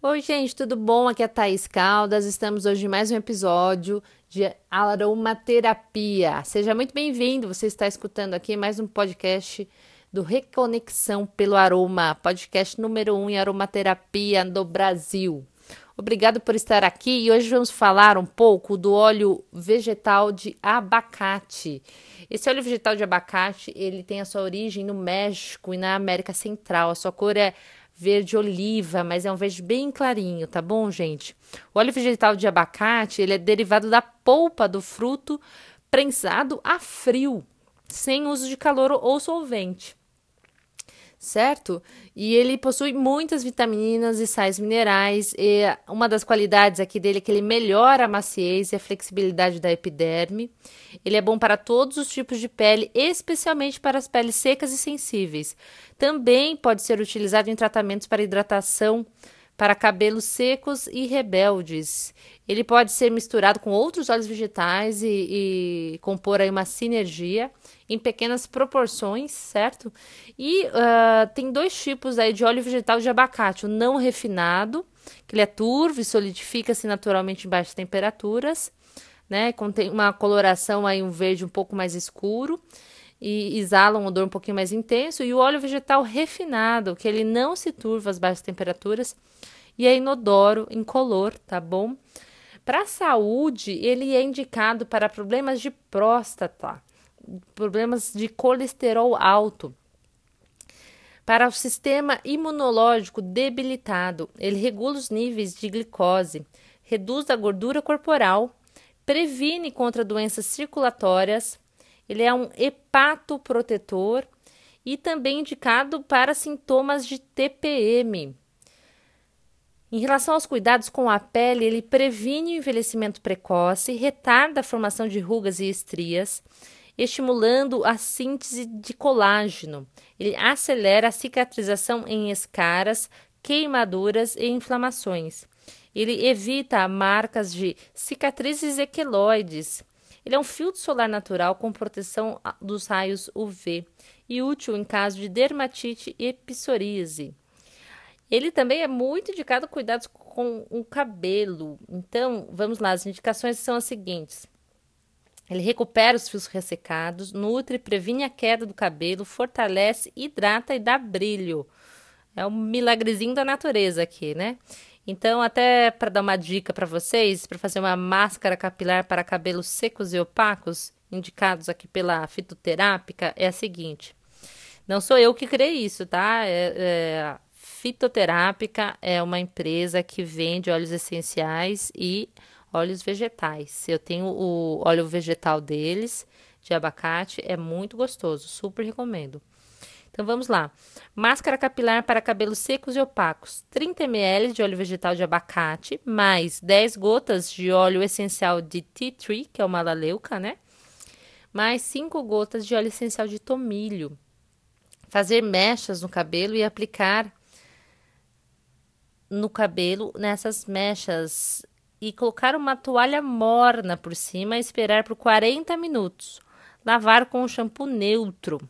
Oi, gente, tudo bom? Aqui é a Thaís Caldas. Estamos hoje em mais um episódio de aromaterapia. Seja muito bem-vindo. Você está escutando aqui mais um podcast do Reconexão pelo Aroma, podcast número um em aromaterapia do Brasil. Obrigado por estar aqui e hoje vamos falar um pouco do óleo vegetal de abacate. Esse óleo vegetal de abacate, ele tem a sua origem no México e na América Central. A sua cor é verde oliva, mas é um verde bem clarinho, tá bom, gente? O óleo vegetal de abacate, ele é derivado da polpa do fruto prensado a frio, sem uso de calor ou solvente certo? E ele possui muitas vitaminas e sais minerais. E uma das qualidades aqui dele é que ele melhora a maciez e a flexibilidade da epiderme. Ele é bom para todos os tipos de pele, especialmente para as peles secas e sensíveis. Também pode ser utilizado em tratamentos para hidratação para cabelos secos e rebeldes. Ele pode ser misturado com outros óleos vegetais e, e compor aí uma sinergia em pequenas proporções, certo? E uh, tem dois tipos aí de óleo vegetal de abacate: o não refinado, que ele é turvo e solidifica-se naturalmente em baixas temperaturas, né? Contém uma coloração aí um verde um pouco mais escuro e exala um odor um pouquinho mais intenso, e o óleo vegetal refinado, que ele não se turva às baixas temperaturas e é inodoro, incolor, tá bom? Para a saúde, ele é indicado para problemas de próstata, problemas de colesterol alto. Para o sistema imunológico debilitado, ele regula os níveis de glicose, reduz a gordura corporal, previne contra doenças circulatórias, ele é um hepatoprotetor e também indicado para sintomas de TPM. Em relação aos cuidados com a pele, ele previne o envelhecimento precoce, retarda a formação de rugas e estrias, estimulando a síntese de colágeno. Ele acelera a cicatrização em escaras, queimaduras e inflamações. Ele evita marcas de cicatrizes equeloides, ele é um filtro solar natural com proteção dos raios UV e útil em caso de dermatite e psoríase. Ele também é muito indicado cuidados com o cabelo. Então, vamos lá, as indicações são as seguintes. Ele recupera os fios ressecados, nutre, previne a queda do cabelo, fortalece, hidrata e dá brilho. É um milagrezinho da natureza aqui, né? Então, até para dar uma dica para vocês, para fazer uma máscara capilar para cabelos secos e opacos, indicados aqui pela fitoterápica, é a seguinte. Não sou eu que criei isso, tá? É, é, fitoterápica é uma empresa que vende óleos essenciais e óleos vegetais. Eu tenho o óleo vegetal deles, de abacate, é muito gostoso, super recomendo. Então vamos lá. Máscara capilar para cabelos secos e opacos: 30 ml de óleo vegetal de abacate, mais 10 gotas de óleo essencial de tea tree, que é uma laleuca, né? Mais 5 gotas de óleo essencial de tomilho. Fazer mechas no cabelo e aplicar no cabelo nessas mechas e colocar uma toalha morna por cima e esperar por 40 minutos. Lavar com um shampoo neutro.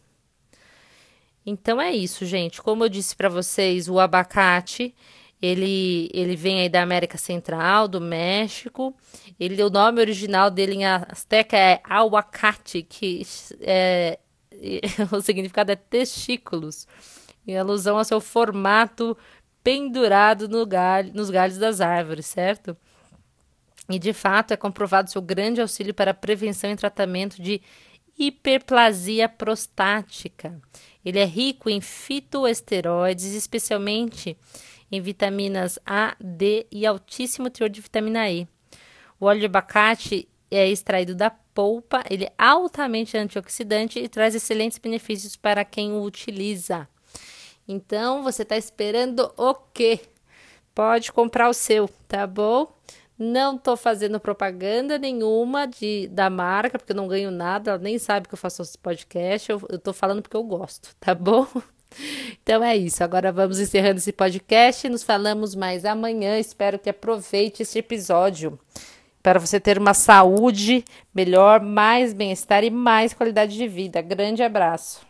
Então é isso, gente. Como eu disse para vocês, o abacate ele, ele vem aí da América Central, do México. Ele, o nome original dele em azteca é aguacate, que é, o significado é testículos, em alusão ao seu formato pendurado no galho, nos galhos das árvores, certo? E de fato é comprovado seu grande auxílio para a prevenção e tratamento de hiperplasia prostática. Ele é rico em fitoesteroides, especialmente em vitaminas A, D e altíssimo teor de vitamina E. O óleo de abacate é extraído da polpa, ele é altamente antioxidante e traz excelentes benefícios para quem o utiliza. Então, você está esperando o quê? Pode comprar o seu, tá bom? Não estou fazendo propaganda nenhuma de, da marca, porque eu não ganho nada, ela nem sabe que eu faço esse podcast, eu, estou falando porque eu gosto, tá bom? Então é isso. Agora vamos encerrando esse podcast. Nos falamos mais amanhã. Espero que aproveite esse episódio para você ter uma saúde melhor, mais bem-estar e mais qualidade de vida. Grande abraço.